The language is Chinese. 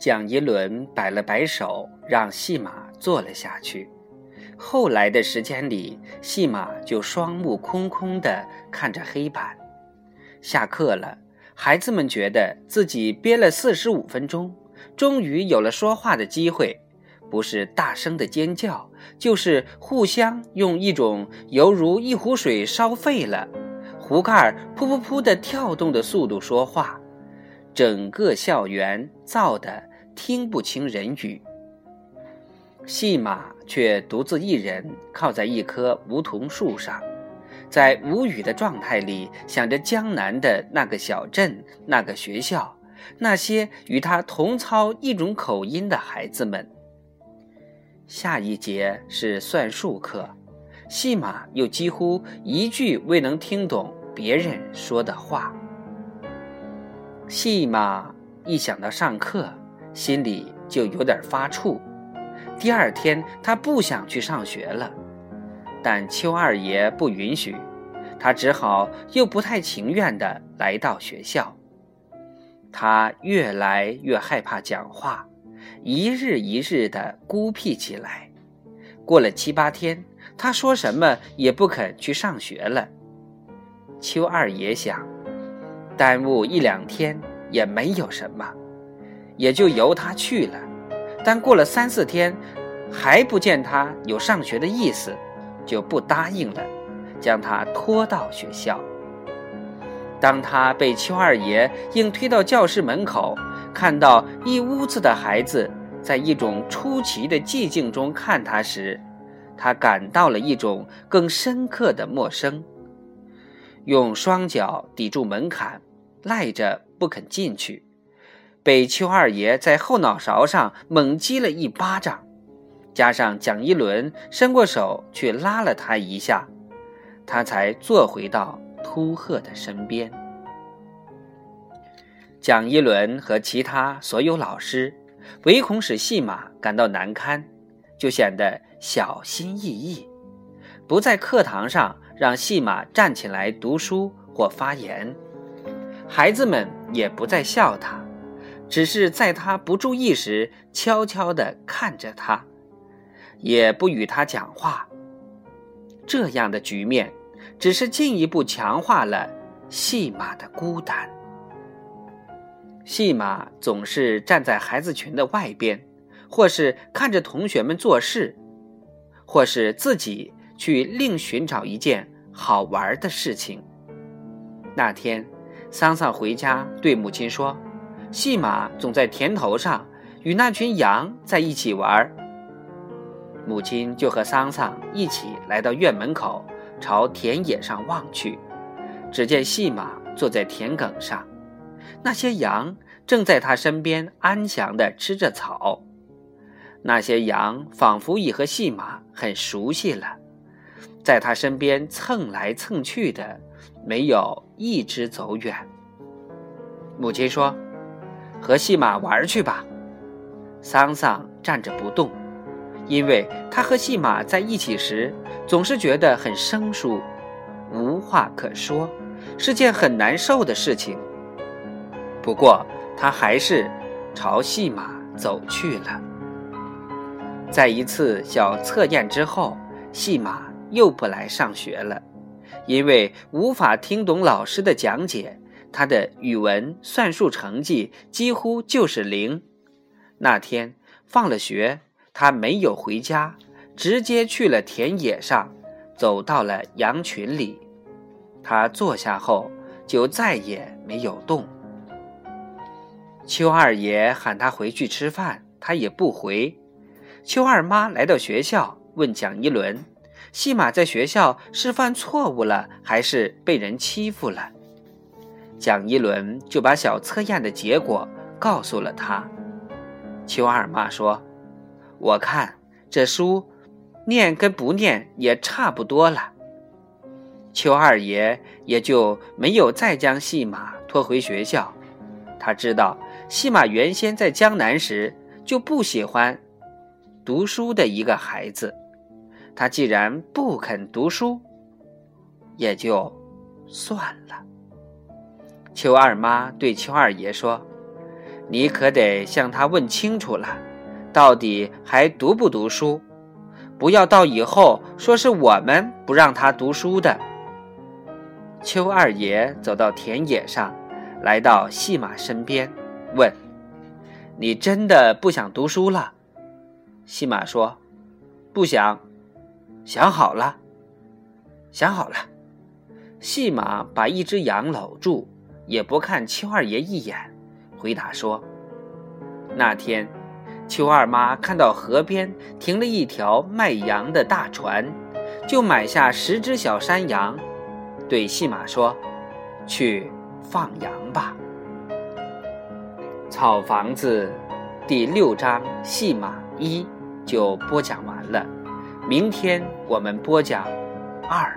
蒋一伦摆了摆手，让戏马坐了下去。后来的时间里，戏马就双目空空地看着黑板。下课了，孩子们觉得自己憋了四十五分钟，终于有了说话的机会。不是大声的尖叫，就是互相用一种犹如一壶水烧沸了，壶盖噗噗噗的跳动的速度说话，整个校园噪得听不清人语。戏马却独自一人靠在一棵梧桐树上，在无语的状态里想着江南的那个小镇、那个学校、那些与他同操一种口音的孩子们。下一节是算术课，戏马又几乎一句未能听懂别人说的话。戏马一想到上课，心里就有点发怵。第二天他不想去上学了，但邱二爷不允许，他只好又不太情愿地来到学校。他越来越害怕讲话。一日一日的孤僻起来，过了七八天，他说什么也不肯去上学了。邱二爷想，耽误一两天也没有什么，也就由他去了。但过了三四天，还不见他有上学的意思，就不答应了，将他拖到学校。当他被邱二爷硬推到教室门口。看到一屋子的孩子在一种出奇的寂静中看他时，他感到了一种更深刻的陌生。用双脚抵住门槛，赖着不肯进去，被邱二爷在后脑勺上猛击了一巴掌，加上蒋一伦伸过手去拉了他一下，他才坐回到秃鹤的身边。蒋一伦和其他所有老师，唯恐使戏马感到难堪，就显得小心翼翼，不在课堂上让戏马站起来读书或发言。孩子们也不再笑他，只是在他不注意时悄悄地看着他，也不与他讲话。这样的局面，只是进一步强化了戏马的孤单。戏马总是站在孩子群的外边，或是看着同学们做事，或是自己去另寻找一件好玩的事情。那天，桑桑回家对母亲说：“戏马总在田头上与那群羊在一起玩。”母亲就和桑桑一起来到院门口，朝田野上望去，只见戏马坐在田埂上。那些羊正在他身边安详地吃着草，那些羊仿佛已和戏马很熟悉了，在他身边蹭来蹭去的，没有一只走远。母亲说：“和戏马玩去吧。”桑桑站着不动，因为他和戏马在一起时总是觉得很生疏，无话可说，是件很难受的事情。不过，他还是朝戏马走去了。在一次小测验之后，戏马又不来上学了，因为无法听懂老师的讲解，他的语文、算术成绩几乎就是零。那天放了学，他没有回家，直接去了田野上，走到了羊群里。他坐下后，就再也没有动。邱二爷喊他回去吃饭，他也不回。邱二妈来到学校，问蒋一伦：“戏马在学校是犯错误了，还是被人欺负了？”蒋一伦就把小测验的结果告诉了他。邱二妈说：“我看这书，念跟不念也差不多了。”邱二爷也就没有再将戏马拖回学校。他知道。戏马原先在江南时就不喜欢读书的一个孩子，他既然不肯读书，也就算了。邱二妈对邱二爷说：“你可得向他问清楚了，到底还读不读书？不要到以后说是我们不让他读书的。”邱二爷走到田野上，来到细马身边，问：“你真的不想读书了？”细马说：“不想。”想好了，想好了。细马把一只羊搂住，也不看邱二爷一眼，回答说：“那天，邱二妈看到河边停了一条卖羊的大船，就买下十只小山羊。”对细马说：“去放羊吧。”草房子第六章细马一就播讲完了，明天我们播讲二。